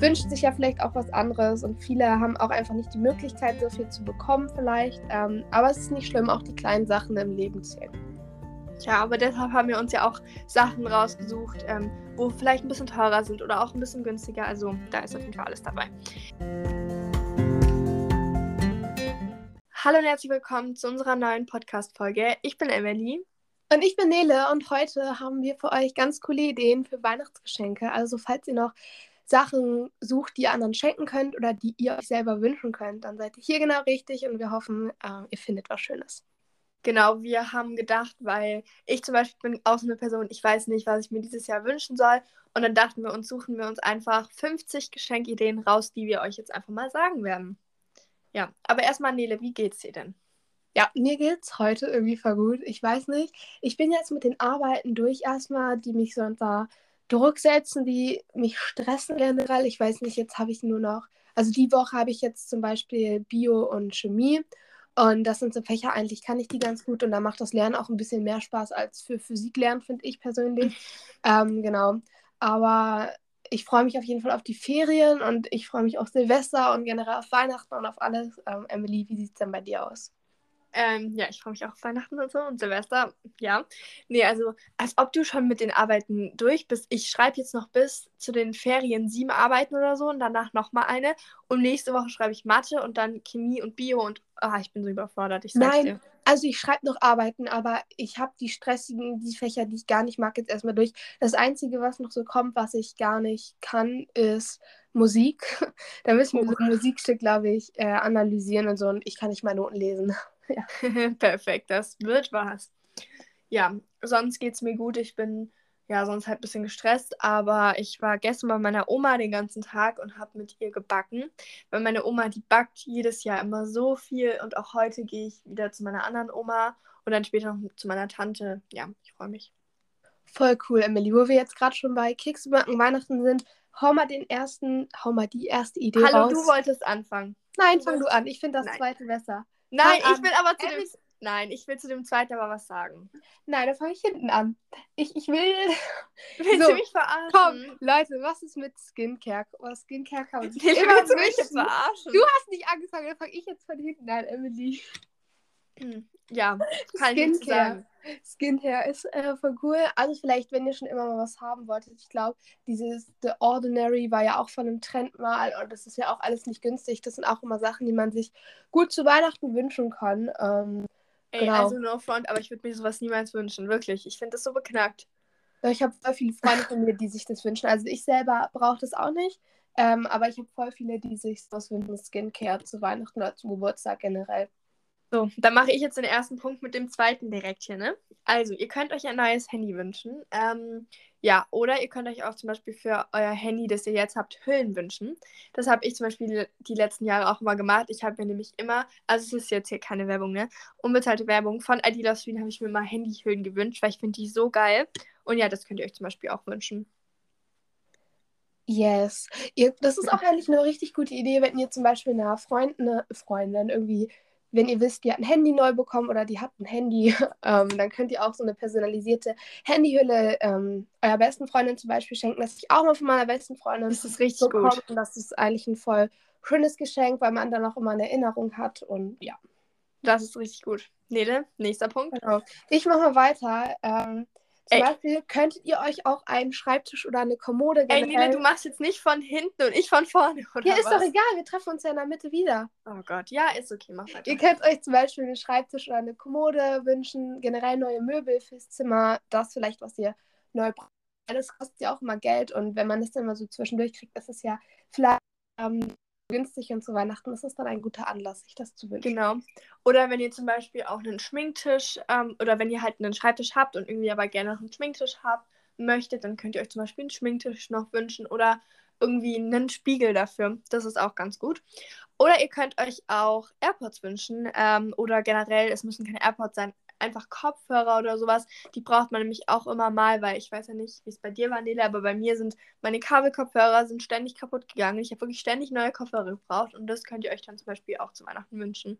wünscht sich ja vielleicht auch was anderes und viele haben auch einfach nicht die Möglichkeit, so viel zu bekommen vielleicht. Ähm, aber es ist nicht schlimm, auch die kleinen Sachen im Leben zählen. Ja, aber deshalb haben wir uns ja auch Sachen rausgesucht, ähm, wo vielleicht ein bisschen teurer sind oder auch ein bisschen günstiger. Also da ist auf jeden Fall alles dabei. Hallo und herzlich willkommen zu unserer neuen Podcast-Folge. Ich bin Emily. Und ich bin Nele und heute haben wir für euch ganz coole Ideen für Weihnachtsgeschenke. Also falls ihr noch Sachen sucht, die ihr anderen schenken könnt oder die ihr euch selber wünschen könnt, dann seid ihr hier genau richtig und wir hoffen, äh, ihr findet was Schönes. Genau, wir haben gedacht, weil ich zum Beispiel bin auch so eine Person, ich weiß nicht, was ich mir dieses Jahr wünschen soll. Und dann dachten wir uns, suchen wir uns einfach 50 Geschenkideen raus, die wir euch jetzt einfach mal sagen werden. Ja, aber erstmal, Nele, wie geht's dir denn? Ja, mir geht's heute irgendwie voll gut. Ich weiß nicht. Ich bin jetzt mit den Arbeiten durch erstmal, die mich so unter Druck setzen, die mich stressen generell. Ich weiß nicht, jetzt habe ich nur noch, also die Woche habe ich jetzt zum Beispiel Bio und Chemie. Und das sind so Fächer, eigentlich kann ich die ganz gut und da macht das Lernen auch ein bisschen mehr Spaß als für Physik lernen, finde ich persönlich. ähm, genau. Aber ich freue mich auf jeden Fall auf die Ferien und ich freue mich auf Silvester und generell auf Weihnachten und auf alles. Ähm, Emily, wie sieht es denn bei dir aus? Ähm, ja, ich freue mich auch auf Weihnachten und so und Silvester. Ja. Nee, also als ob du schon mit den Arbeiten durch bist. Ich schreibe jetzt noch bis zu den Ferien sieben Arbeiten oder so und danach nochmal eine. Und nächste Woche schreibe ich Mathe und dann Chemie und Bio und ah, ich bin so überfordert. Ich Nein, dir. also ich schreibe noch Arbeiten, aber ich habe die stressigen, die Fächer, die ich gar nicht mag, jetzt erstmal durch. Das Einzige, was noch so kommt, was ich gar nicht kann, ist Musik. da müssen wir so ein Musikstück, glaube ich, äh, analysieren und so und ich kann nicht mal Noten lesen. Ja. Perfekt, das wird was. Ja, sonst geht es mir gut. Ich bin ja sonst halt ein bisschen gestresst, aber ich war gestern bei meiner Oma den ganzen Tag und habe mit ihr gebacken. Weil meine Oma, die backt jedes Jahr immer so viel und auch heute gehe ich wieder zu meiner anderen Oma und dann später noch zu meiner Tante. Ja, ich freue mich. Voll cool, Emily. Wo wir jetzt gerade schon bei Keksbacken Weihnachten sind, hau mal den ersten, hau mal die erste Idee Hallo, raus. du wolltest anfangen. Nein, fang du an. Ich finde das Nein. zweite besser. Nein, ich will aber zu dem. Nein, ich will zu dem zweiten aber was sagen. Nein, da fange ich hinten an. Ich, ich will. Willst so, du mich verarschen? Komm, Leute, was ist mit Skincare? Oh, Skincare kann man sich nee, immer willst du mich verarschen? Du hast nicht angefangen, dann fange ich jetzt von hinten an, Emily. Hm, ja, kann Skincare. ich sagen. Skincare ist äh, voll cool. Also vielleicht, wenn ihr schon immer mal was haben wolltet. Ich glaube, dieses The Ordinary war ja auch von einem Trend mal und das ist ja auch alles nicht günstig. Das sind auch immer Sachen, die man sich gut zu Weihnachten wünschen kann. Ähm, Ey, genau. also no front, aber ich würde mir sowas niemals wünschen, wirklich. Ich finde das so beknackt. Ich habe voll viele Freunde von mir, die sich das wünschen. Also ich selber brauche das auch nicht. Ähm, aber ich habe voll viele, die sich das wünschen, Skincare zu Weihnachten oder zum Geburtstag generell. So, dann mache ich jetzt den ersten Punkt mit dem zweiten direkt hier, ne? Also, ihr könnt euch ein neues Handy wünschen. Ähm, ja, oder ihr könnt euch auch zum Beispiel für euer Handy, das ihr jetzt habt, Hüllen wünschen. Das habe ich zum Beispiel die letzten Jahre auch immer gemacht. Ich habe mir nämlich immer, also es ist jetzt hier keine Werbung, ne? Unbezahlte Werbung von Adidas Wien habe ich mir mal Handyhüllen gewünscht, weil ich finde die so geil. Und ja, das könnt ihr euch zum Beispiel auch wünschen. Yes. Ihr, das ist auch eigentlich eine richtig gute Idee, wenn ihr zum Beispiel einer Freundin, Freundin irgendwie wenn ihr wisst, die hat ein Handy neu bekommen oder die hat ein Handy, ähm, dann könnt ihr auch so eine personalisierte Handyhülle ähm, eurer besten Freundin zum Beispiel schenken. Das ich auch mal von meiner besten Freundin. Das ist richtig bekommen. gut. Und das ist eigentlich ein voll schönes Geschenk, weil man dann auch immer eine Erinnerung hat und ja. Das ist richtig gut. Nele, nächster Punkt. Genau. Ich mache mal weiter. Ähm, zum Ey. Beispiel könntet ihr euch auch einen Schreibtisch oder eine Kommode generell... Ey, Nina, du machst jetzt nicht von hinten und ich von vorne, oder Ja, ist was? doch egal, wir treffen uns ja in der Mitte wieder. Oh Gott, ja, ist okay, mach weiter. Ihr könnt euch zum Beispiel einen Schreibtisch oder eine Kommode wünschen, generell neue Möbel fürs Zimmer, das vielleicht, was ihr neu braucht. Das kostet ja auch immer Geld und wenn man das dann mal so zwischendurch kriegt, ist es ja vielleicht... Ähm, günstig und zu Weihnachten ist es dann ein guter Anlass, sich das zu wünschen. Genau. Oder wenn ihr zum Beispiel auch einen Schminktisch ähm, oder wenn ihr halt einen Schreibtisch habt und irgendwie aber gerne noch einen Schminktisch habt möchtet, dann könnt ihr euch zum Beispiel einen Schminktisch noch wünschen oder irgendwie einen Spiegel dafür. Das ist auch ganz gut. Oder ihr könnt euch auch AirPods wünschen ähm, oder generell, es müssen keine AirPods sein, einfach Kopfhörer oder sowas. Die braucht man nämlich auch immer mal, weil ich weiß ja nicht, wie es bei dir war, Nele, aber bei mir sind meine Kabelkopfhörer sind ständig kaputt gegangen. Ich habe wirklich ständig neue Kopfhörer gebraucht und das könnt ihr euch dann zum Beispiel auch zu Weihnachten wünschen.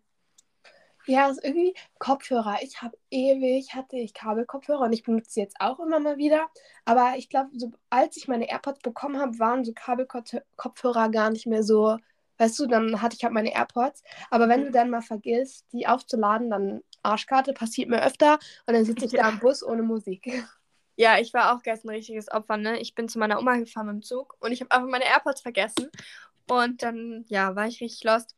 Ja, also irgendwie Kopfhörer. Ich habe ewig, hatte ich Kabelkopfhörer und ich benutze sie jetzt auch immer mal wieder. Aber ich glaube, so, als ich meine AirPods bekommen habe, waren so Kabelkopfhörer gar nicht mehr so, weißt du, dann hatte ich halt meine AirPods. Aber wenn du dann mal vergisst, die aufzuladen, dann Arschkarte, passiert mir öfter und dann sitze ich ja. da im Bus ohne Musik. Ja, ich war auch gestern ein richtiges Opfer, ne? Ich bin zu meiner Oma gefahren mit dem Zug und ich habe einfach meine AirPods vergessen. Und dann, ja, war ich richtig lost.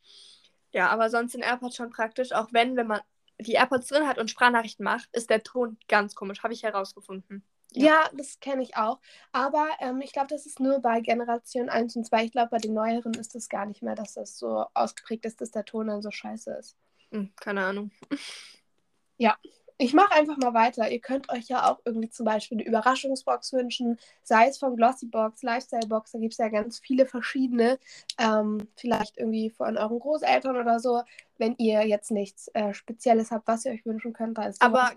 Ja, aber sonst sind AirPods schon praktisch, auch wenn, wenn man die AirPods drin hat und Sprachnachrichten macht, ist der Ton ganz komisch, habe ich herausgefunden. Ja, ja das kenne ich auch. Aber ähm, ich glaube, das ist nur bei Generation 1 und 2. Ich glaube, bei den neueren ist es gar nicht mehr, dass das so ausgeprägt ist, dass der Ton dann so scheiße ist. Hm, keine Ahnung. Ja, ich mache einfach mal weiter. Ihr könnt euch ja auch irgendwie zum Beispiel eine Überraschungsbox wünschen, sei es von Glossybox, Lifestyle-Box, da gibt es ja ganz viele verschiedene. Ähm, vielleicht irgendwie von euren Großeltern oder so, wenn ihr jetzt nichts äh, Spezielles habt, was ihr euch wünschen könnt. Da ist Aber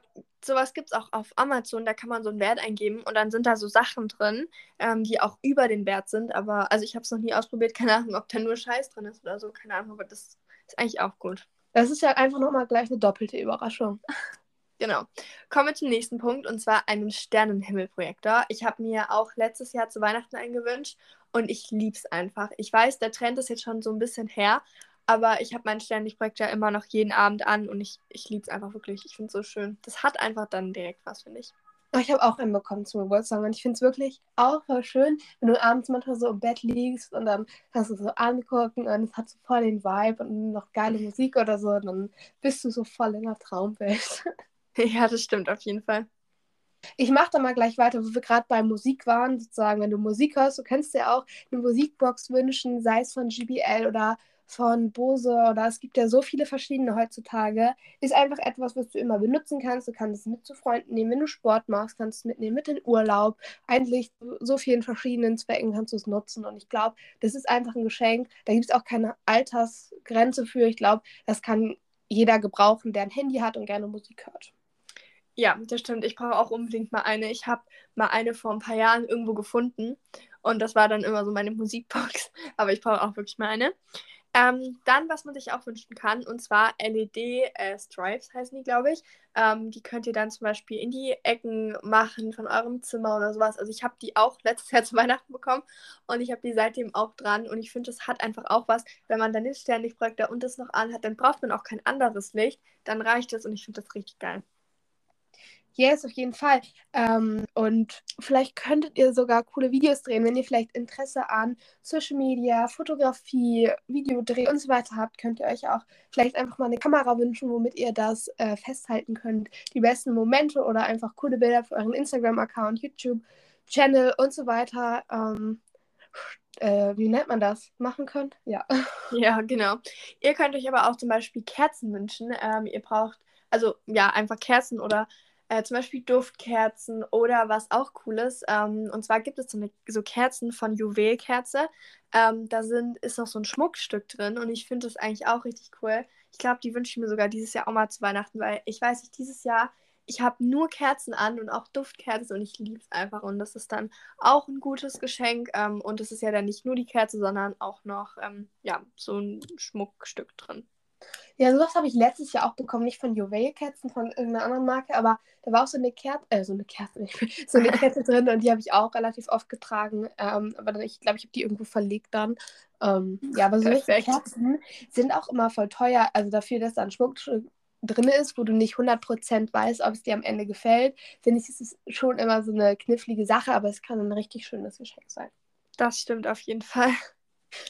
sowas gibt es auch auf Amazon, da kann man so einen Wert eingeben und dann sind da so Sachen drin, ähm, die auch über den Wert sind. Aber also ich habe es noch nie ausprobiert, keine Ahnung, ob da nur Scheiß drin ist oder so, keine Ahnung, aber das ist eigentlich auch gut. Das ist ja einfach nochmal gleich eine doppelte Überraschung. Genau. Kommen wir zum nächsten Punkt und zwar einem Sternenhimmelprojektor. Ich habe mir auch letztes Jahr zu Weihnachten einen gewünscht und ich liebe es einfach. Ich weiß, der Trend ist jetzt schon so ein bisschen her, aber ich habe meinen Sternenlichtprojektor immer noch jeden Abend an und ich, ich liebe es einfach wirklich. Ich finde es so schön. Das hat einfach dann direkt was, finde ich. Ich habe auch einen bekommen zum Geburtstag und ich finde es wirklich auch voll schön, wenn du abends manchmal so im Bett liegst und dann kannst du so angucken und es hat so voll den Vibe und noch geile Musik oder so und dann bist du so voll in der Traumwelt. Ja, das stimmt auf jeden Fall. Ich mache da mal gleich weiter, wo wir gerade bei Musik waren, sozusagen, wenn du Musik hörst, du kannst dir auch eine Musikbox wünschen, sei es von GBL oder von Bose oder es gibt ja so viele verschiedene heutzutage. Ist einfach etwas, was du immer benutzen kannst. Du kannst es mit zu Freunden nehmen, wenn du Sport machst, kannst du es mitnehmen mit in Urlaub. Eigentlich so vielen verschiedenen Zwecken kannst du es nutzen und ich glaube, das ist einfach ein Geschenk. Da gibt es auch keine Altersgrenze für. Ich glaube, das kann jeder gebrauchen, der ein Handy hat und gerne Musik hört. Ja, das stimmt. Ich brauche auch unbedingt mal eine. Ich habe mal eine vor ein paar Jahren irgendwo gefunden und das war dann immer so meine Musikbox. Aber ich brauche auch wirklich mal eine. Ähm, dann, was man sich auch wünschen kann, und zwar LED-Stripes äh, heißen die, glaube ich. Ähm, die könnt ihr dann zum Beispiel in die Ecken machen von eurem Zimmer oder sowas. Also ich habe die auch letztes Jahr zu Weihnachten bekommen und ich habe die seitdem auch dran. Und ich finde, das hat einfach auch was, wenn man dann den Sternlichtprojektor und das noch anhat, dann braucht man auch kein anderes Licht. Dann reicht es und ich finde das richtig geil. Yes, auf jeden Fall. Ähm, und vielleicht könntet ihr sogar coole Videos drehen, wenn ihr vielleicht Interesse an Social Media, Fotografie, Videodreh und so weiter habt, könnt ihr euch auch vielleicht einfach mal eine Kamera wünschen, womit ihr das äh, festhalten könnt. Die besten Momente oder einfach coole Bilder für euren Instagram-Account, YouTube-Channel und so weiter. Ähm, äh, wie nennt man das? Machen könnt? Ja. Ja, genau. Ihr könnt euch aber auch zum Beispiel Kerzen wünschen. Ähm, ihr braucht, also ja, einfach Kerzen oder äh, zum Beispiel Duftkerzen oder was auch cool ist. Ähm, und zwar gibt es so, eine, so Kerzen von Juwelkerze. Ähm, da sind, ist noch so ein Schmuckstück drin und ich finde das eigentlich auch richtig cool. Ich glaube, die wünsche ich mir sogar dieses Jahr auch mal zu Weihnachten, weil ich weiß nicht, dieses Jahr, ich habe nur Kerzen an und auch Duftkerzen und ich liebe es einfach. Und das ist dann auch ein gutes Geschenk. Ähm, und es ist ja dann nicht nur die Kerze, sondern auch noch ähm, ja, so ein Schmuckstück drin. Ja, sowas habe ich letztes Jahr auch bekommen, nicht von Juwelkerzen, von irgendeiner anderen Marke, aber da war auch so eine Kerze, äh, so eine Kerze, so eine Kette drin und die habe ich auch relativ oft getragen. Ähm, aber dann, ich glaube, ich habe die irgendwo verlegt dann. Ähm, ja, aber solche Kerzen sind auch immer voll teuer. Also dafür, dass da ein Schmuck drin ist, wo du nicht 100% weißt, ob es dir am Ende gefällt, finde ich, ist es schon immer so eine knifflige Sache, aber es kann ein richtig schönes Geschenk sein. Das stimmt auf jeden Fall.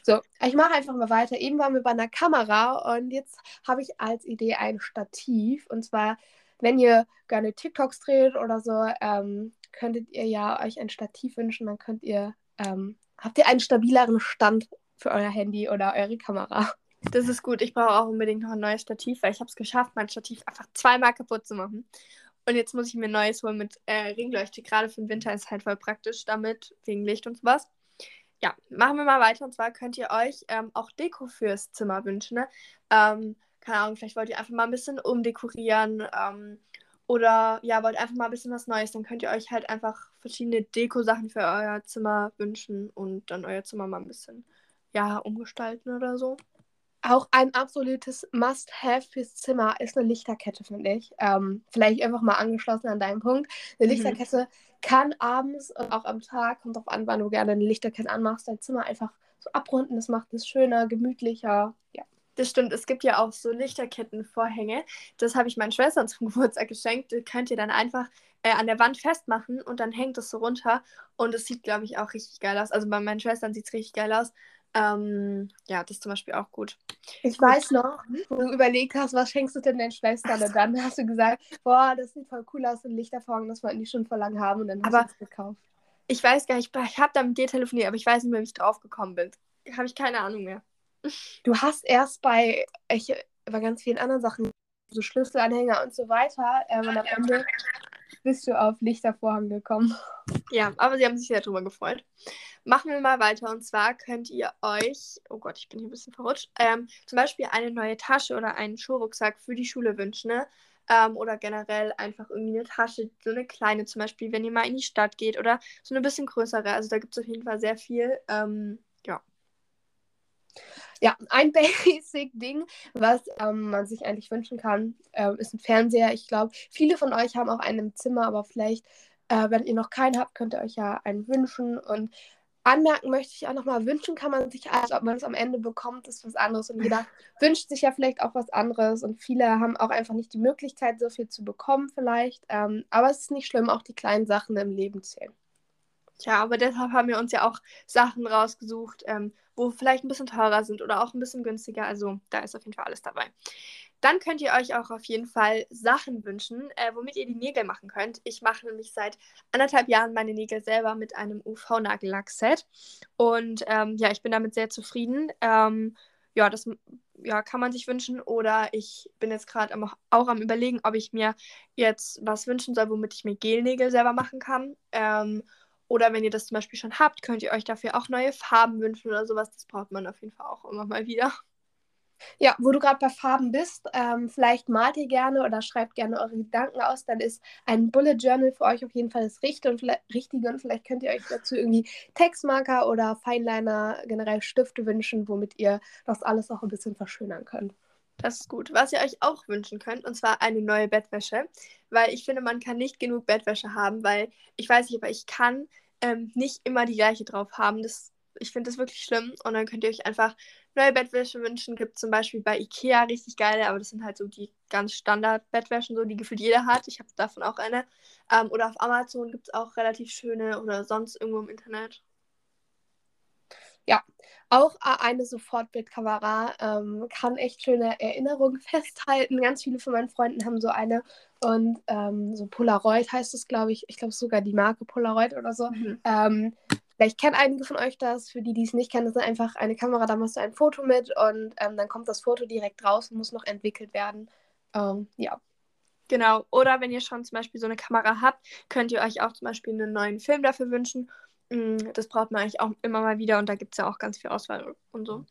So, ich mache einfach mal weiter. Eben waren wir bei einer Kamera und jetzt habe ich als Idee ein Stativ. Und zwar, wenn ihr gerne TikToks dreht oder so, ähm, könntet ihr ja euch ein Stativ wünschen. Dann könnt ihr, ähm, habt ihr einen stabileren Stand für euer Handy oder eure Kamera. Das ist gut. Ich brauche auch unbedingt noch ein neues Stativ, weil ich habe es geschafft, mein Stativ einfach zweimal kaputt zu machen. Und jetzt muss ich mir ein neues holen mit äh, Ringleuchte. Gerade für den Winter ist halt voll praktisch damit, wegen Licht und sowas ja, machen wir mal weiter. Und zwar könnt ihr euch ähm, auch Deko fürs Zimmer wünschen. Ne? Ähm, keine Ahnung, vielleicht wollt ihr einfach mal ein bisschen umdekorieren. Ähm, oder ja, wollt einfach mal ein bisschen was Neues. Dann könnt ihr euch halt einfach verschiedene Deko-Sachen für euer Zimmer wünschen und dann euer Zimmer mal ein bisschen ja, umgestalten oder so. Auch ein absolutes Must-Have fürs Zimmer ist eine Lichterkette, finde ich. Ähm, vielleicht einfach mal angeschlossen an deinen Punkt. Eine Mhm. Lichterkette kann abends und auch am Tag, kommt drauf an, wann du gerne eine Lichterkette anmachst, dein Zimmer einfach so abrunden. Das macht es schöner, gemütlicher. Ja. Das stimmt, es gibt ja auch so Lichterkettenvorhänge. Das habe ich meinen Schwestern zum Geburtstag geschenkt. Die könnt ihr dann einfach äh, an der Wand festmachen und dann hängt es so runter. Und es sieht, glaube ich, auch richtig geil aus. Also bei meinen Schwestern sieht es richtig geil aus. Ähm, ja, das ist zum Beispiel auch gut. Ich weiß noch, wo du überlegt hast, was schenkst du denn deinen Schwestern? Und dann hast du gesagt, boah, das sieht voll cool aus, ein Lichtervorhang, das wollten die schon vor lang haben. Und dann hast du es gekauft. Ich weiß gar nicht, ich habe da mit dir telefoniert, aber ich weiß nicht mehr, wie ich drauf gekommen bin. Habe ich keine Ahnung mehr. Du hast erst bei, ich, bei ganz vielen anderen Sachen, so Schlüsselanhänger und so weiter, ähm, und am Ende bist du auf Lichtervorhang gekommen. Ja, aber sie haben sich sehr drüber gefreut. Machen wir mal weiter. Und zwar könnt ihr euch, oh Gott, ich bin hier ein bisschen verrutscht, ähm, zum Beispiel eine neue Tasche oder einen Schulrucksack für die Schule wünschen. Ne? Ähm, oder generell einfach irgendwie eine Tasche, so eine kleine zum Beispiel, wenn ihr mal in die Stadt geht oder so eine bisschen größere. Also da gibt es auf jeden Fall sehr viel. Ähm, ja. Ja, ein Basic-Ding, was ähm, man sich eigentlich wünschen kann, ähm, ist ein Fernseher. Ich glaube, viele von euch haben auch einen im Zimmer, aber vielleicht, äh, wenn ihr noch keinen habt, könnt ihr euch ja einen wünschen. Und anmerken möchte ich auch nochmal, wünschen kann man sich alles, ob man es am Ende bekommt, ist was anderes. Und jeder wünscht sich ja vielleicht auch was anderes. Und viele haben auch einfach nicht die Möglichkeit, so viel zu bekommen vielleicht. Ähm, aber es ist nicht schlimm, auch die kleinen Sachen im Leben zählen. Tja, aber deshalb haben wir uns ja auch Sachen rausgesucht, ähm, wo vielleicht ein bisschen teurer sind oder auch ein bisschen günstiger. Also da ist auf jeden Fall alles dabei. Dann könnt ihr euch auch auf jeden Fall Sachen wünschen, äh, womit ihr die Nägel machen könnt. Ich mache nämlich seit anderthalb Jahren meine Nägel selber mit einem UV-Nagellack-Set. Und ähm, ja, ich bin damit sehr zufrieden. Ähm, ja, das ja, kann man sich wünschen. Oder ich bin jetzt gerade auch am Überlegen, ob ich mir jetzt was wünschen soll, womit ich mir Gelnägel selber machen kann. Ähm, oder wenn ihr das zum Beispiel schon habt, könnt ihr euch dafür auch neue Farben wünschen oder sowas. Das braucht man auf jeden Fall auch immer mal wieder. Ja, wo du gerade bei Farben bist, ähm, vielleicht malt ihr gerne oder schreibt gerne eure Gedanken aus, dann ist ein Bullet Journal für euch auf jeden Fall das Richtige und vielleicht, Richtige und vielleicht könnt ihr euch dazu irgendwie Textmarker oder Feinliner, generell Stifte wünschen, womit ihr das alles auch ein bisschen verschönern könnt. Das ist gut. Was ihr euch auch wünschen könnt, und zwar eine neue Bettwäsche, weil ich finde, man kann nicht genug Bettwäsche haben, weil ich weiß nicht, aber ich kann ähm, nicht immer die gleiche drauf haben. Das, ich finde das wirklich schlimm. Und dann könnt ihr euch einfach neue Bettwäsche wünschen. Gibt zum Beispiel bei Ikea richtig geile, aber das sind halt so die ganz Standard-Bettwäschen, so die gefühlt jeder hat. Ich habe davon auch eine. Ähm, oder auf Amazon gibt es auch relativ schöne oder sonst irgendwo im Internet. Auch äh, eine Sofortbildkamera ähm, kann echt schöne Erinnerungen festhalten. Ganz viele von meinen Freunden haben so eine und ähm, so Polaroid heißt es, glaube ich. Ich glaube sogar die Marke Polaroid oder so. Mhm. Ähm, vielleicht kennen einige von euch das. Für die, die es nicht kennen, das ist einfach eine Kamera, da machst du ein Foto mit und ähm, dann kommt das Foto direkt raus und muss noch entwickelt werden. Ähm, ja. Genau. Oder wenn ihr schon zum Beispiel so eine Kamera habt, könnt ihr euch auch zum Beispiel einen neuen Film dafür wünschen. Mm, Das braucht man eigentlich auch immer mal wieder und da gibt es ja auch ganz viel Auswahl und so.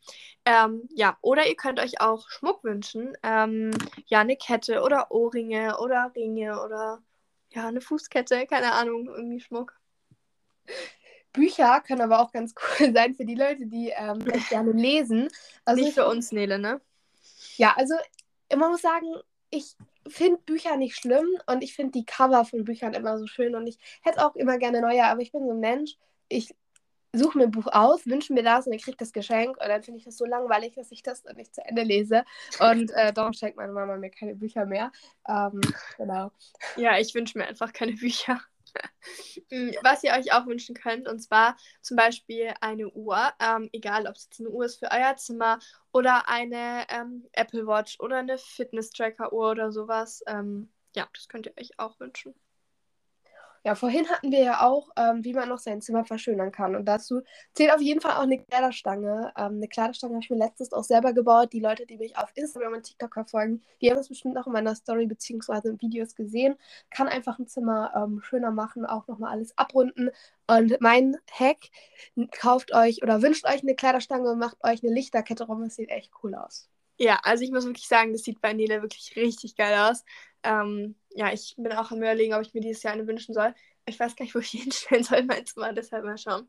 Ähm, ja, oder ihr könnt euch auch Schmuck wünschen. Ähm, ja, eine Kette oder Ohrringe oder Ringe oder ja, eine Fußkette, keine Ahnung, irgendwie Schmuck. Bücher können aber auch ganz cool sein für die Leute, die ähm, gerne lesen. Also Nicht ich- für uns, Nele, ne? Ja, also man muss sagen, ich finde Bücher nicht schlimm und ich finde die Cover von Büchern immer so schön und ich hätte auch immer gerne neue, aber ich bin so ein Mensch, ich suche mir ein Buch aus, wünsche mir das und ich kriege das Geschenk und dann finde ich das so langweilig, dass ich das dann nicht zu Ende lese und äh, darum schenkt meine Mama mir keine Bücher mehr. Ähm, genau. Ja, ich wünsche mir einfach keine Bücher. Mm, Was ihr euch auch wünschen könnt, und zwar zum Beispiel eine Uhr, ähm, egal ob es jetzt eine Uhr ist für euer Zimmer oder eine ähm, Apple Watch oder eine Fitness-Tracker-Uhr oder sowas. Ähm, ja, das könnt ihr euch auch wünschen. Ja, vorhin hatten wir ja auch, ähm, wie man noch sein Zimmer verschönern kann. Und dazu zählt auf jeden Fall auch eine Kleiderstange. Ähm, eine Kleiderstange habe ich mir letztens auch selber gebaut. Die Leute, die mich auf Instagram und TikTok verfolgen, die haben das bestimmt auch in meiner Story bzw. in Videos gesehen. Kann einfach ein Zimmer ähm, schöner machen, auch nochmal alles abrunden. Und mein Hack, kauft euch oder wünscht euch eine Kleiderstange und macht euch eine Lichterkette rum. Das sieht echt cool aus. Ja, also ich muss wirklich sagen, das sieht bei Nele wirklich richtig geil aus. Ähm, ja, ich bin auch am überlegen, ob ich mir dieses Jahr eine wünschen soll. Ich weiß gar nicht, wo ich hinstellen soll, du mal, deshalb mal schauen.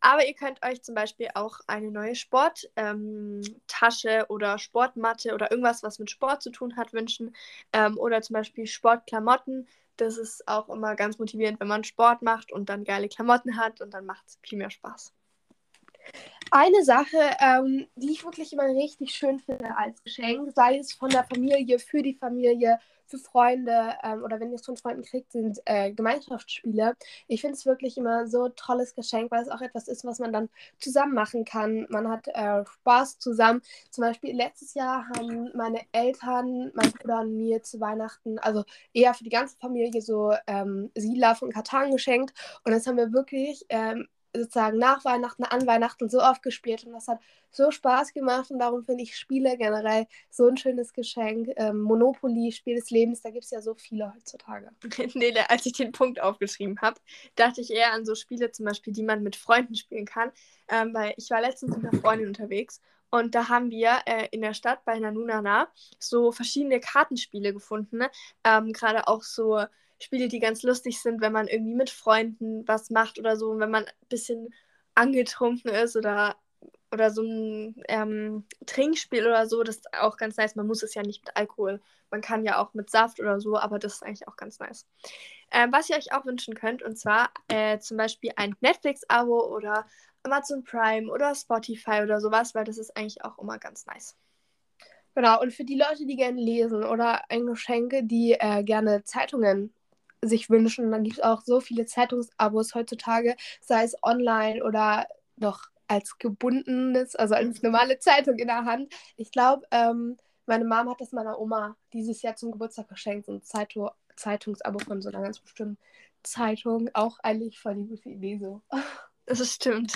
Aber ihr könnt euch zum Beispiel auch eine neue Sporttasche ähm, oder Sportmatte oder irgendwas, was mit Sport zu tun hat, wünschen. Ähm, oder zum Beispiel Sportklamotten. Das ist auch immer ganz motivierend, wenn man Sport macht und dann geile Klamotten hat und dann macht es viel mehr Spaß. Eine Sache, ähm, die ich wirklich immer richtig schön finde als Geschenk, sei es von der Familie, für die Familie, für Freunde ähm, oder wenn ihr es von Freunden kriegt, sind äh, Gemeinschaftsspiele. Ich finde es wirklich immer so tolles Geschenk, weil es auch etwas ist, was man dann zusammen machen kann. Man hat äh, Spaß zusammen. Zum Beispiel letztes Jahr haben meine Eltern, mein Bruder und mir zu Weihnachten, also eher für die ganze Familie, so ähm, Siedler von Katan geschenkt. Und das haben wir wirklich ähm, sozusagen nach Weihnachten, an Weihnachten so oft gespielt und das hat so Spaß gemacht und darum finde ich Spiele generell so ein schönes Geschenk. Ähm, Monopoly, Spiel des Lebens, da gibt es ja so viele heutzutage. nee, als ich den Punkt aufgeschrieben habe, dachte ich eher an so Spiele zum Beispiel, die man mit Freunden spielen kann, ähm, weil ich war letztens mit einer Freundin unterwegs und da haben wir äh, in der Stadt bei Nanunana so verschiedene Kartenspiele gefunden. Ne? Ähm, Gerade auch so Spiele, die ganz lustig sind, wenn man irgendwie mit Freunden was macht oder so, wenn man ein bisschen angetrunken ist oder, oder so ein ähm, Trinkspiel oder so, das ist auch ganz nice. Man muss es ja nicht mit Alkohol, man kann ja auch mit Saft oder so, aber das ist eigentlich auch ganz nice. Ähm, was ihr euch auch wünschen könnt, und zwar äh, zum Beispiel ein Netflix-Abo oder Amazon Prime oder Spotify oder sowas, weil das ist eigentlich auch immer ganz nice. Genau, und für die Leute, die gerne lesen oder ein Geschenke, die äh, gerne Zeitungen sich wünschen. Und dann gibt es auch so viele Zeitungsabos heutzutage, sei es online oder noch als gebundenes, also als normale Zeitung in der Hand. Ich glaube, ähm, meine Mom hat das meiner Oma dieses Jahr zum Geburtstag geschenkt, so ein Zeitung Zeitungsabo von so einer ganz bestimmten Zeitung. Auch eigentlich voll die gute Idee so. Das stimmt.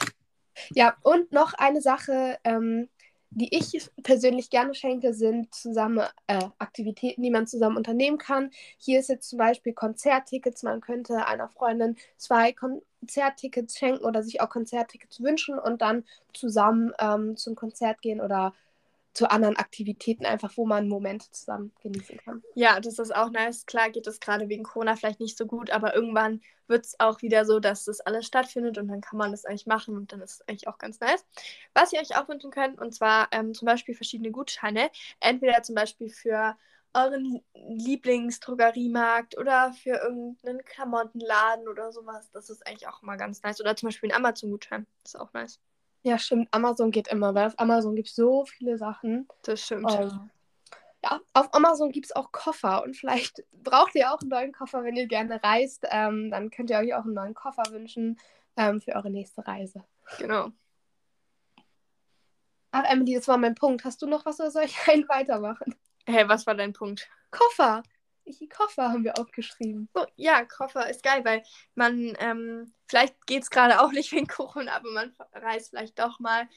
Ja, und noch eine Sache, ähm, die ich persönlich gerne schenke, sind zusammen äh, Aktivitäten, die man zusammen unternehmen kann. Hier ist jetzt zum Beispiel Konzerttickets. Man könnte einer Freundin zwei Konzerttickets schenken oder sich auch Konzerttickets wünschen und dann zusammen ähm, zum Konzert gehen oder zu anderen Aktivitäten, einfach wo man Momente zusammen genießen kann. Ja, das ist auch nice. Klar geht es gerade wegen Corona vielleicht nicht so gut, aber irgendwann wird es auch wieder so, dass das alles stattfindet und dann kann man das eigentlich machen und dann ist es eigentlich auch ganz nice. Was ihr euch auch wünschen könnt, und zwar ähm, zum Beispiel verschiedene Gutscheine, entweder zum Beispiel für euren Lieblingsdrogeriemarkt oder für irgendeinen Klamottenladen oder sowas. Das ist eigentlich auch immer ganz nice. Oder zum Beispiel ein Amazon-Gutschein. Das ist auch nice. Ja, stimmt. Amazon geht immer, weil auf Amazon gibt es so viele Sachen. Das stimmt. Ähm, ja, auf Amazon gibt es auch Koffer und vielleicht braucht ihr auch einen neuen Koffer, wenn ihr gerne reist. Ähm, dann könnt ihr euch auch einen neuen Koffer wünschen ähm, für eure nächste Reise. Genau. Ach, Emily, das war mein Punkt. Hast du noch was oder soll ich einen weitermachen? Hey, was war dein Punkt? Koffer. Ich, Koffer haben wir aufgeschrieben. Oh, ja, Koffer ist geil, weil man, ähm, vielleicht geht es gerade auch nicht wegen Corona, aber man reist vielleicht doch mal.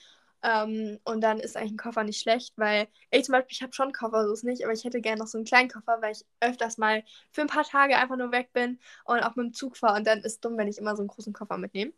Ähm, und dann ist eigentlich ein Koffer nicht schlecht, weil ich zum Beispiel, ich habe schon Koffer, so ist nicht, aber ich hätte gerne noch so einen kleinen Koffer, weil ich öfters mal für ein paar Tage einfach nur weg bin und auch mit dem Zug fahre. Und dann ist es dumm, wenn ich immer so einen großen Koffer mitnehme.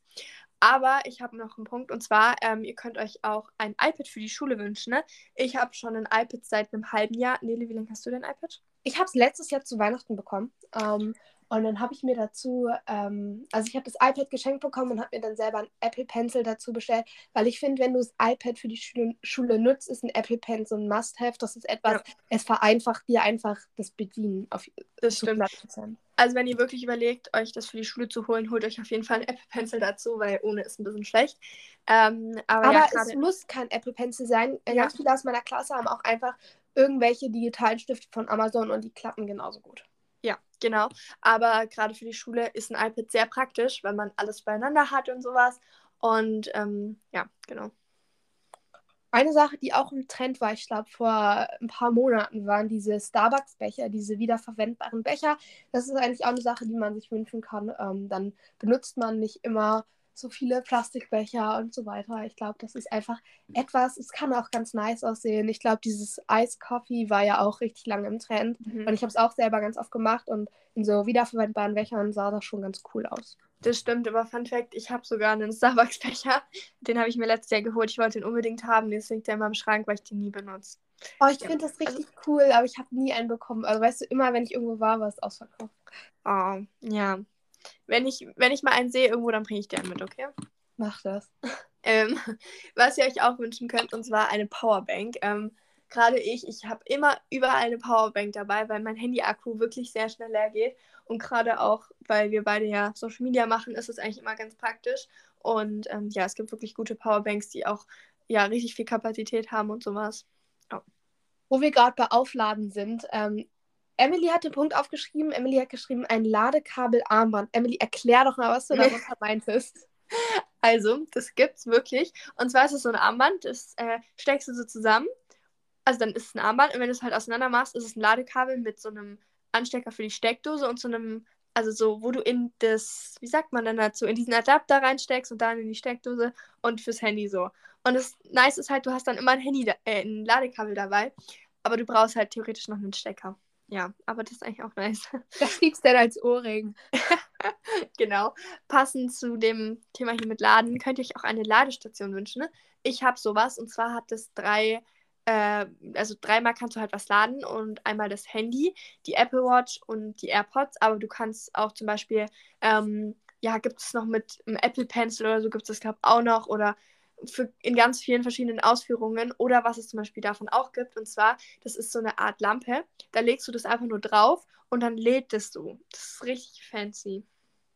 Aber ich habe noch einen Punkt und zwar, ähm, ihr könnt euch auch ein iPad für die Schule wünschen. Ne? Ich habe schon ein iPad seit einem halben Jahr. Nele, wie lange hast du denn iPad? Ich habe es letztes Jahr zu Weihnachten bekommen. Ähm, und dann habe ich mir dazu, ähm, also ich habe das iPad geschenkt bekommen und habe mir dann selber ein Apple Pencil dazu bestellt, weil ich finde, wenn du das iPad für die Schule, Schule nutzt, ist ein Apple Pencil ein Must-Have. Das ist etwas, ja. es vereinfacht dir einfach das Bedienen. Auf, das stimmt. Also wenn ihr wirklich überlegt, euch das für die Schule zu holen, holt euch auf jeden Fall ein Apple Pencil dazu, weil ohne ist ein bisschen schlecht. Ähm, aber, aber ja, es muss kein Apple Pencil sein. Ja. Ganz viele aus meiner Klasse haben auch einfach irgendwelche digitalen Stifte von Amazon und die klappen genauso gut. Ja, genau. Aber gerade für die Schule ist ein iPad sehr praktisch, weil man alles beieinander hat und sowas. Und ähm, ja, genau. Eine Sache, die auch im Trend war, ich glaube vor ein paar Monaten, waren diese Starbucks-Becher, diese wiederverwendbaren Becher. Das ist eigentlich auch eine Sache, die man sich wünschen kann. Ähm, dann benutzt man nicht immer so viele Plastikbecher und so weiter. Ich glaube, das ist einfach etwas, es kann auch ganz nice aussehen. Ich glaube, dieses Ice Coffee war ja auch richtig lange im Trend. Mhm. Und ich habe es auch selber ganz oft gemacht und in so wiederverwendbaren Bechern sah das schon ganz cool aus. Das stimmt, aber Fun Fact, ich habe sogar einen Starbucks-Becher. Den habe ich mir letztes Jahr geholt. Ich wollte den unbedingt haben. Den liegt der immer im Schrank, weil ich den nie benutze. Oh, ich ja. finde das richtig also, cool, aber ich habe nie einen bekommen. Also weißt du, immer wenn ich irgendwo war, war es ausverkauft. Oh, ja. Wenn ich, wenn ich mal einen sehe irgendwo, dann bringe ich dir einen mit, okay? Mach das. Ähm, was ihr euch auch wünschen könnt, und zwar eine Powerbank. Ähm, Gerade ich, ich habe immer überall eine Powerbank dabei, weil mein Handy-Akku wirklich sehr schnell leer geht. Und gerade auch, weil wir beide ja Social Media machen, ist es eigentlich immer ganz praktisch. Und ähm, ja, es gibt wirklich gute Powerbanks, die auch ja richtig viel Kapazität haben und sowas. Oh. Wo wir gerade bei Aufladen sind, ähm, Emily hat den Punkt aufgeschrieben. Emily hat geschrieben, ein Ladekabel-Armband. Emily, erklär doch mal, was du darunter meintest. Also, das gibt's wirklich. Und zwar ist es so ein Armband, das äh, steckst du so zusammen. Also dann ist es ein Armband und wenn du es halt auseinander machst, ist es ein Ladekabel mit so einem Anstecker für die Steckdose und so einem, also so, wo du in das, wie sagt man dann dazu, in diesen Adapter reinsteckst und dann in die Steckdose und fürs Handy so. Und das Nice ist halt, du hast dann immer ein Handy, äh, ein Ladekabel dabei, aber du brauchst halt theoretisch noch einen Stecker. Ja, aber das ist eigentlich auch nice. Das gibt's denn als Ohrring. genau. Passend zu dem Thema hier mit Laden, könnt ihr euch auch eine Ladestation wünschen. Ne? Ich habe sowas und zwar hat es drei, äh, also dreimal kannst du halt was laden und einmal das Handy, die Apple Watch und die AirPods, aber du kannst auch zum Beispiel, ähm, ja, gibt es noch mit einem Apple Pencil oder so, gibt es das, glaube ich, auch noch oder für, in ganz vielen verschiedenen Ausführungen oder was es zum Beispiel davon auch gibt. Und zwar, das ist so eine Art Lampe. Da legst du das einfach nur drauf und dann lädt es du. Das ist richtig fancy.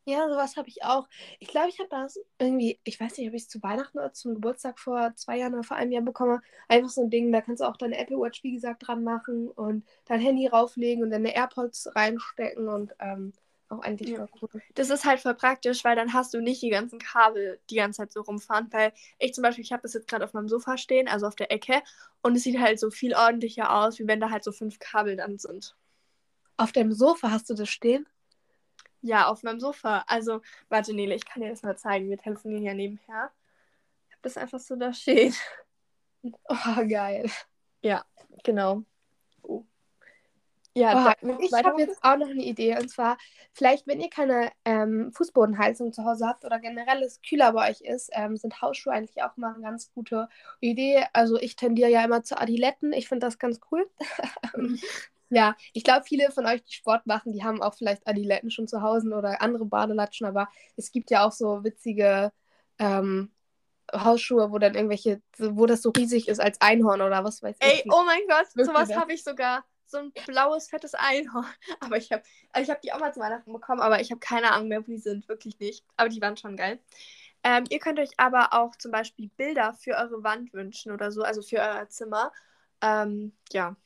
Ja, sowas habe ich auch. Ich glaube, ich habe das irgendwie, ich weiß nicht, ob ich es zu Weihnachten oder zum Geburtstag vor zwei Jahren oder vor einem Jahr bekomme. Einfach so ein Ding, da kannst du auch deine Apple Watch, wie gesagt, dran machen und dein Handy rauflegen und deine AirPods reinstecken und ähm, auch eigentlich ja. cool. Das ist halt voll praktisch, weil dann hast du nicht die ganzen Kabel die ganze Zeit so rumfahren. Weil ich zum Beispiel, ich habe das jetzt gerade auf meinem Sofa stehen, also auf der Ecke, und es sieht halt so viel ordentlicher aus, wie wenn da halt so fünf Kabel dann sind. Auf deinem Sofa hast du das stehen? Ja, auf meinem Sofa. Also, warte, Nele, ich kann dir das mal zeigen. Wir telefonieren ja nebenher. Ich habe das einfach so da stehen. Oh, geil. Ja, genau. Ja, oh, ich habe jetzt auch noch eine Idee. Und zwar, vielleicht, wenn ihr keine ähm, Fußbodenheizung zu Hause habt oder generell es kühler bei euch ist, ähm, sind Hausschuhe eigentlich auch mal eine ganz gute Idee. Also ich tendiere ja immer zu Adiletten. Ich finde das ganz cool. ja, ich glaube, viele von euch, die Sport machen, die haben auch vielleicht Adiletten schon zu Hause oder andere Badelatschen. Aber es gibt ja auch so witzige ähm, Hausschuhe, wo dann irgendwelche, wo das so riesig ist als Einhorn oder was weiß ich. Ey, oh mein Gott, sowas habe ich sogar so ein blaues, fettes Einhorn. Aber ich habe also hab die auch mal zu Weihnachten bekommen, aber ich habe keine Ahnung mehr, wo die sind. Wirklich nicht. Aber die waren schon geil. Ähm, ihr könnt euch aber auch zum Beispiel Bilder für eure Wand wünschen oder so, also für euer Zimmer. Ähm, ja.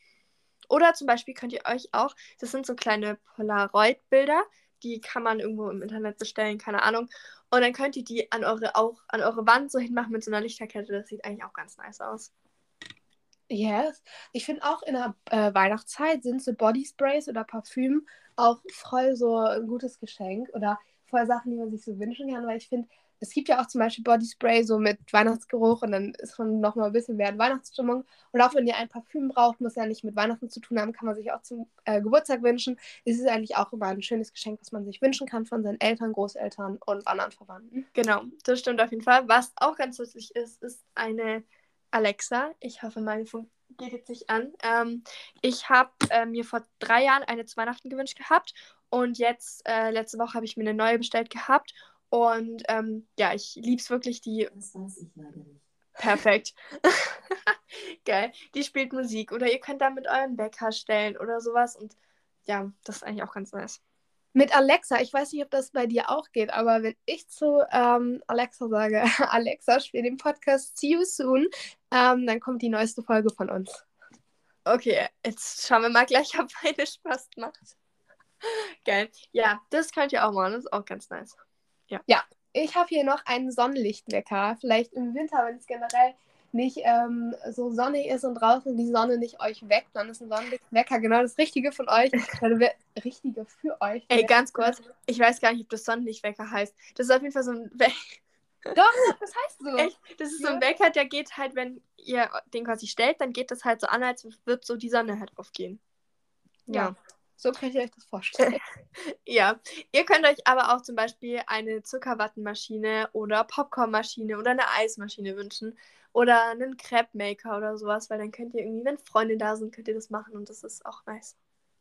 Oder zum Beispiel könnt ihr euch auch, das sind so kleine Polaroid-Bilder, die kann man irgendwo im Internet bestellen, keine Ahnung. Und dann könnt ihr die an eure, auch an eure Wand so hinmachen mit so einer Lichterkette. Das sieht eigentlich auch ganz nice aus. Yes. Ich finde auch in der äh, Weihnachtszeit sind so Bodysprays oder Parfüm auch voll so ein gutes Geschenk oder voll Sachen, die man sich so wünschen kann, weil ich finde, es gibt ja auch zum Beispiel Bodyspray so mit Weihnachtsgeruch und dann ist man noch mal ein bisschen mehr in Weihnachtsstimmung. Und auch wenn ihr ein Parfüm braucht, muss ja nicht mit Weihnachten zu tun haben, kann man sich auch zum äh, Geburtstag wünschen. Es ist eigentlich auch immer ein schönes Geschenk, was man sich wünschen kann von seinen Eltern, Großeltern und anderen Verwandten. Genau, das stimmt auf jeden Fall. Was auch ganz lustig ist, ist eine Alexa. Ich hoffe, meine Funk geht jetzt nicht an. Ähm, ich habe äh, mir vor drei Jahren eine zu Weihnachten gewünscht gehabt und jetzt, äh, letzte Woche, habe ich mir eine neue bestellt gehabt. Und ähm, ja, ich liebe es wirklich. Die. Das weiß ich leider nicht. Perfekt. Geil. Die spielt Musik oder ihr könnt damit euren Bäcker stellen oder sowas. Und ja, das ist eigentlich auch ganz nice. Mit Alexa, ich weiß nicht, ob das bei dir auch geht, aber wenn ich zu ähm, Alexa sage, Alexa, spiel den Podcast See You Soon, ähm, dann kommt die neueste Folge von uns. Okay, jetzt schauen wir mal gleich, ob meine Spaß macht. Geil. Ja, das könnt ihr auch machen, das ist auch ganz nice. Ja. Ja, ich habe hier noch einen Sonnenlichtwecker. Vielleicht im Winter, wenn es generell nicht ähm, so sonnig ist und draußen die Sonne nicht euch weckt, dann ist ein Sonnenlichtwecker genau das Richtige von euch. Richtige für euch. Ey, ganz kurz, ich weiß gar nicht, ob das Sonnenlichtwecker heißt. Das ist auf jeden Fall so ein Wecker. Doch, das heißt so. Echt? Das ist ja. so ein Wecker, der geht halt, wenn ihr den quasi stellt, dann geht das halt so an, als würde so die Sonne halt aufgehen. Ja. ja. So könnt ihr euch das vorstellen. ja, ihr könnt euch aber auch zum Beispiel eine Zuckerwattenmaschine oder Popcornmaschine oder eine Eismaschine wünschen oder einen Crepe Maker oder sowas, weil dann könnt ihr irgendwie, wenn Freunde da sind, könnt ihr das machen und das ist auch nice.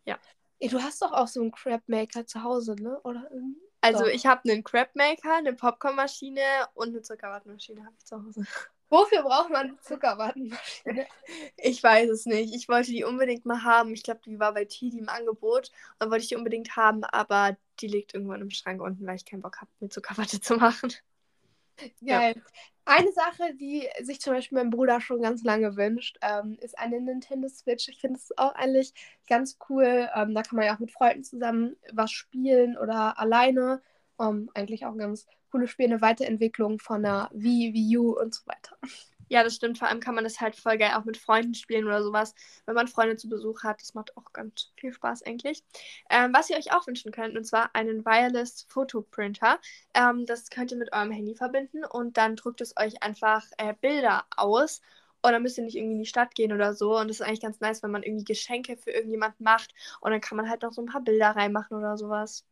Ja. Du hast doch auch so einen Crepe Maker zu Hause, ne? Oder irgendwie? Also So. ich habe einen Crab-Maker, eine Popcornmaschine und eine Zuckerwattenmaschine habe ich zu Hause. Wofür braucht man eine Zuckerwattenmaschine? Ich weiß es nicht. Ich wollte die unbedingt mal haben. Ich glaube, die war bei Tidi im Angebot. Und wollte ich die unbedingt haben, aber die liegt irgendwann im Schrank unten, weil ich keinen Bock habe, mir Zuckerwatte zu machen. Geil. Eine Sache, die sich zum Beispiel mein Bruder schon ganz lange wünscht, ähm, ist eine Nintendo Switch. Ich finde es auch eigentlich ganz cool. Ähm, da kann man ja auch mit Freunden zusammen was spielen oder alleine. Ähm, eigentlich auch ganz coole Spiele, eine Weiterentwicklung von der Wii, Wii U und so weiter. Ja, das stimmt. Vor allem kann man das halt voll geil auch mit Freunden spielen oder sowas, wenn man Freunde zu Besuch hat. Das macht auch ganz viel Spaß eigentlich. Ähm, was ihr euch auch wünschen könnt, und zwar einen Wireless Photoprinter. Ähm, das könnt ihr mit eurem Handy verbinden und dann drückt es euch einfach äh, Bilder aus. Und dann müsst ihr nicht irgendwie in die Stadt gehen oder so. Und das ist eigentlich ganz nice, wenn man irgendwie Geschenke für irgendjemanden macht. Und dann kann man halt noch so ein paar Bilder reinmachen oder sowas.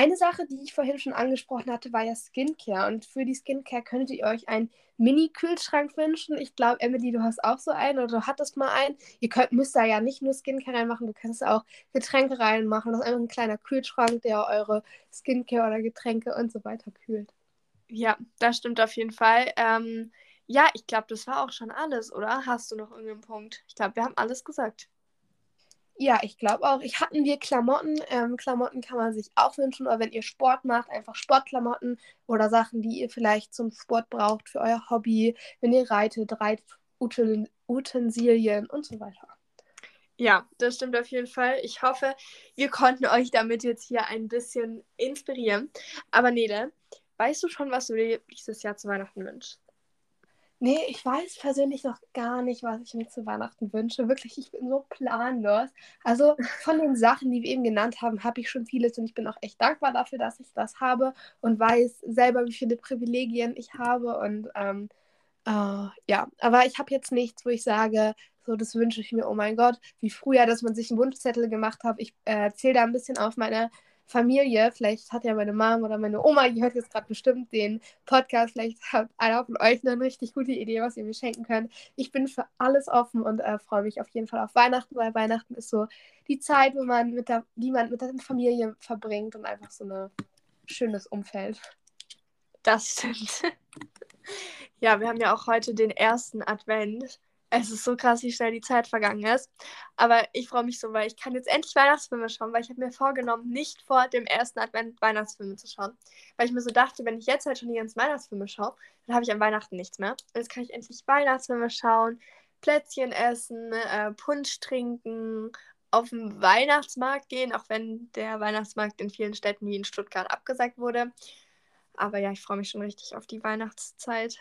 Eine Sache, die ich vorhin schon angesprochen hatte, war ja Skincare. Und für die Skincare könntet ihr euch einen Mini-Kühlschrank wünschen. Ich glaube, Emily, du hast auch so einen oder du hattest mal einen. Ihr könnt, müsst da ja nicht nur Skincare reinmachen, du kannst auch Getränke reinmachen. Das ist einfach ein kleiner Kühlschrank, der eure Skincare oder Getränke und so weiter kühlt. Ja, das stimmt auf jeden Fall. Ähm, ja, ich glaube, das war auch schon alles, oder? Hast du noch irgendeinen Punkt? Ich glaube, wir haben alles gesagt. Ja, ich glaube auch. Ich hatten wir Klamotten. Ähm, Klamotten kann man sich auch wünschen, oder wenn ihr Sport macht, einfach Sportklamotten oder Sachen, die ihr vielleicht zum Sport braucht für euer Hobby, wenn ihr reitet, Reitutensilien und so weiter. Ja, das stimmt auf jeden Fall. Ich hoffe, wir konnten euch damit jetzt hier ein bisschen inspirieren. Aber Nele, weißt du schon, was du dir dieses Jahr zu Weihnachten wünschst? Nee, ich weiß persönlich noch gar nicht, was ich mir zu Weihnachten wünsche. Wirklich, ich bin so planlos. Also von den Sachen, die wir eben genannt haben, habe ich schon vieles und ich bin auch echt dankbar dafür, dass ich das habe und weiß selber, wie viele Privilegien ich habe. Und ähm, äh, ja, aber ich habe jetzt nichts, wo ich sage, so, das wünsche ich mir, oh mein Gott, wie früher, dass man sich einen Wunschzettel gemacht hat. Ich äh, zähle da ein bisschen auf meine Familie, vielleicht hat ja meine Mom oder meine Oma, die hört jetzt gerade bestimmt den Podcast, vielleicht hat einer von euch eine richtig gute Idee, was ihr mir schenken könnt. Ich bin für alles offen und äh, freue mich auf jeden Fall auf Weihnachten, weil Weihnachten ist so die Zeit, wo man mit der, die man mit der Familie verbringt und einfach so ein schönes Umfeld. Das stimmt. ja, wir haben ja auch heute den ersten Advent. Es ist so krass, wie schnell die Zeit vergangen ist. Aber ich freue mich so, weil ich kann jetzt endlich Weihnachtsfilme schauen, weil ich habe mir vorgenommen, nicht vor dem ersten Advent Weihnachtsfilme zu schauen. Weil ich mir so dachte, wenn ich jetzt halt schon die ganzen Weihnachtsfilme schaue, dann habe ich an Weihnachten nichts mehr. Und jetzt kann ich endlich Weihnachtsfilme schauen, Plätzchen essen, äh, Punsch trinken, auf den Weihnachtsmarkt gehen, auch wenn der Weihnachtsmarkt in vielen Städten wie in Stuttgart abgesagt wurde. Aber ja, ich freue mich schon richtig auf die Weihnachtszeit.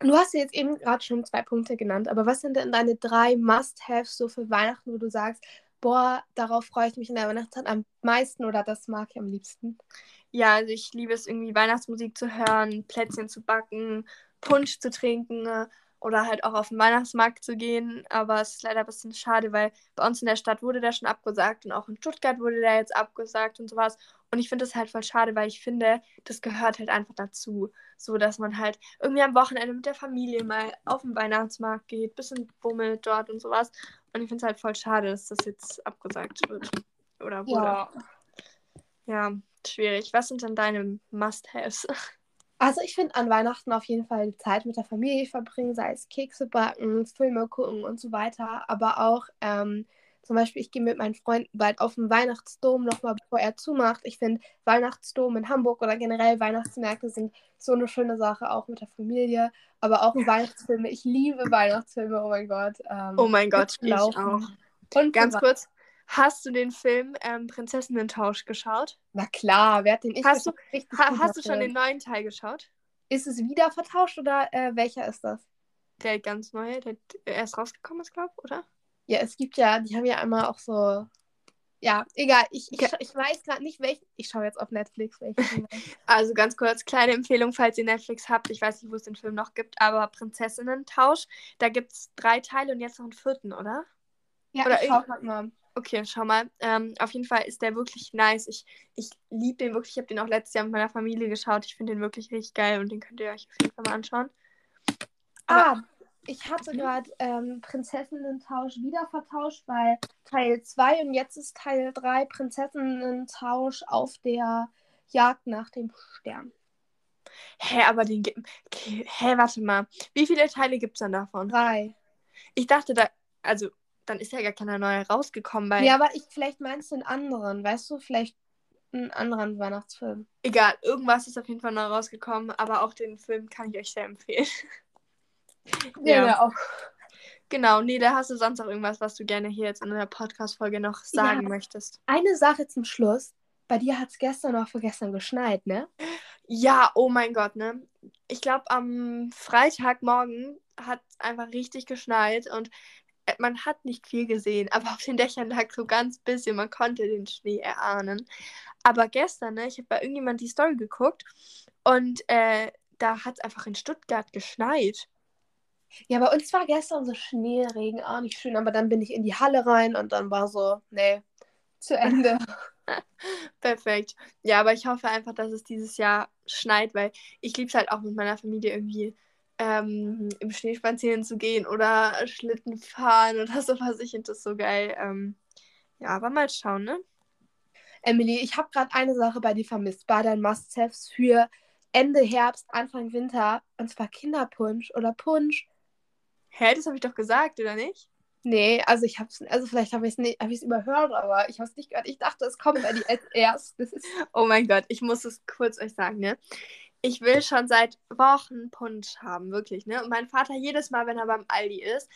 Du hast ja jetzt eben gerade schon zwei Punkte genannt, aber was sind denn deine drei Must-Haves so für Weihnachten, wo du sagst, boah, darauf freue ich mich in der Weihnachtszeit am meisten oder das mag ich am liebsten? Ja, also ich liebe es irgendwie Weihnachtsmusik zu hören, Plätzchen zu backen, Punsch zu trinken äh, oder halt auch auf den Weihnachtsmarkt zu gehen. Aber es ist leider ein bisschen schade, weil bei uns in der Stadt wurde der schon abgesagt und auch in Stuttgart wurde der jetzt abgesagt und sowas. Und ich finde das halt voll schade, weil ich finde, das gehört halt einfach dazu. So, dass man halt irgendwie am Wochenende mit der Familie mal auf den Weihnachtsmarkt geht, bisschen bummelt dort und sowas. Und ich finde es halt voll schade, dass das jetzt abgesagt wird. Oder wurde. Ja. Ja, schwierig. Was sind denn deine Must-Haves? Also ich finde an Weihnachten auf jeden Fall die Zeit mit der Familie verbringen, sei es Kekse backen, Filme gucken und so weiter. Aber auch ähm, zum Beispiel, ich gehe mit meinen Freunden bald auf den Weihnachtsdom nochmal, bevor er zumacht. Ich finde Weihnachtsdom in Hamburg oder generell Weihnachtsmärkte sind so eine schöne Sache, auch mit der Familie. Aber auch Weihnachtsfilme. Ich liebe Weihnachtsfilme, oh mein Gott. Ähm, Oh mein Gott, ich auch. Und Ganz kurz, hast du den Film ähm, Prinzessinnen-Tausch geschaut? Na klar, wer hat den ich Hast richtig Ha hast du schon den neuen Teil geschaut? Ist es wieder vertauscht oder äh, welcher ist das? Der ganz neue, der erst rausgekommen ist, glaube ich, oder? Ja, es gibt ja, die haben ja einmal auch so. Ja, egal. Ich, ich, ich weiß gerade nicht, welchen. Ich schaue jetzt auf Netflix, welchen. Also ganz kurz, kleine Empfehlung, falls ihr Netflix habt. Ich weiß nicht, wo es den Film noch gibt, aber Prinzessinnen-Tausch. Da gibt es drei Teile und jetzt noch einen vierten, oder? ja, Oder ich schau grad mal. Okay, schau mal. Ähm, auf jeden Fall ist der wirklich nice. Ich, ich liebe den wirklich. Ich habe den auch letztes Jahr mit meiner Familie geschaut. Ich finde den wirklich richtig geil und den könnt ihr euch auf jeden Fall mal anschauen. Ah, ich hatte gerade ähm, Prinzessinnen-Tausch wieder vertauscht, weil Teil 2 und jetzt ist Teil 3 Prinzessinnen-Tausch auf der Jagd nach dem Stern. Hä, aber den gibt. Hä, warte mal. Wie viele Teile gibt es dann davon? Drei. Ich dachte, da. Also, dann ist ja gar keiner neue rausgekommen, weil. Ja, aber ich, vielleicht meinst du einen anderen, weißt du? Vielleicht einen anderen Weihnachtsfilm. Egal, irgendwas ist auf jeden Fall neu rausgekommen, aber auch den Film kann ich euch sehr empfehlen. Ja, ja. auch. Genau, nee, da hast du sonst auch irgendwas, was du gerne hier jetzt in der Podcast-Folge noch sagen Ja. möchtest. Eine Sache zum Schluss. Bei dir hat es gestern auch vorgestern geschneit, ne? Ja, oh mein Gott, ne? Ich glaube, am Freitagmorgen hat es einfach richtig geschneit und man hat nicht viel gesehen, aber auf den Dächern lag so ganz bisschen, man konnte den Schnee erahnen. Aber gestern, ne, ich habe bei irgendjemand die Story geguckt und äh, da hat es einfach in Stuttgart geschneit. Ja, bei uns war gestern so Schneeregen auch nicht schön, aber dann bin ich in die Halle rein und dann war so, nee, zu Ende. Perfekt. Ja, aber ich hoffe einfach, dass es dieses Jahr schneit, weil ich liebe es halt auch mit meiner Familie irgendwie ähm, im Schnee spazieren zu gehen oder Schlitten fahren oder sowas. Ich finde das so geil. Ähm, ja, aber mal schauen, ne? Emily, ich habe gerade eine Sache bei dir vermisst, bei deinen Must-Haves für Ende Herbst, Anfang Winter, und zwar Kinderpunsch oder Punsch. Hä, das habe ich doch gesagt, oder nicht? Nee, also ich hab's, also vielleicht habe ich es hab überhört, aber ich habe es nicht gehört. Ich dachte, es kommt bei dir als erstes. Oh mein Gott, ich muss es kurz euch sagen, ne? Ich will schon seit Wochen Punsch haben, wirklich, ne? Und mein Vater jedes Mal, wenn er beim Aldi ist,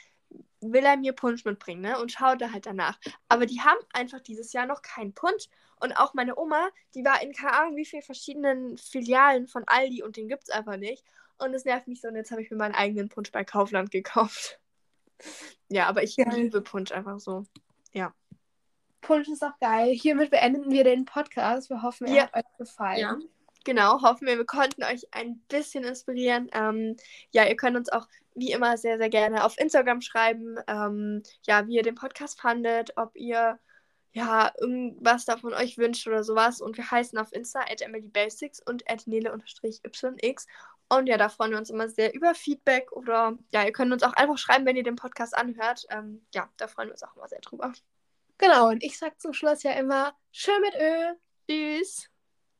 will er mir Punsch mitbringen, ne? Und schaut da halt danach. Aber die haben einfach dieses Jahr noch keinen Punsch. Und auch meine Oma, die war in keine Ahnung wie vielen verschiedenen Filialen von Aldi und den gibt's einfach nicht. Und es nervt mich so. Und jetzt habe ich mir meinen eigenen Punsch bei Kaufland gekauft. Ja, aber ich Geil. liebe Punsch einfach so. Punsch ist auch geil. Hiermit beenden wir den Podcast. Wir hoffen, er Ja. hat euch gefallen. Ja. Genau, hoffen wir, wir konnten euch ein bisschen inspirieren. Ähm, ja, ihr könnt uns auch wie immer sehr, sehr gerne auf Instagram schreiben, ähm, ja, wie ihr den Podcast fandet, ob ihr ja irgendwas davon euch wünscht oder sowas. Und wir heißen auf Insta at emilybasics und at nele-yx. Und ja, da freuen wir uns immer sehr über Feedback oder ja, ihr könnt uns auch einfach schreiben, wenn ihr den Podcast anhört. Ähm, ja, da freuen wir uns auch immer sehr drüber. Genau, und ich sag zum Schluss ja immer, schön mit Öl. Tschüss!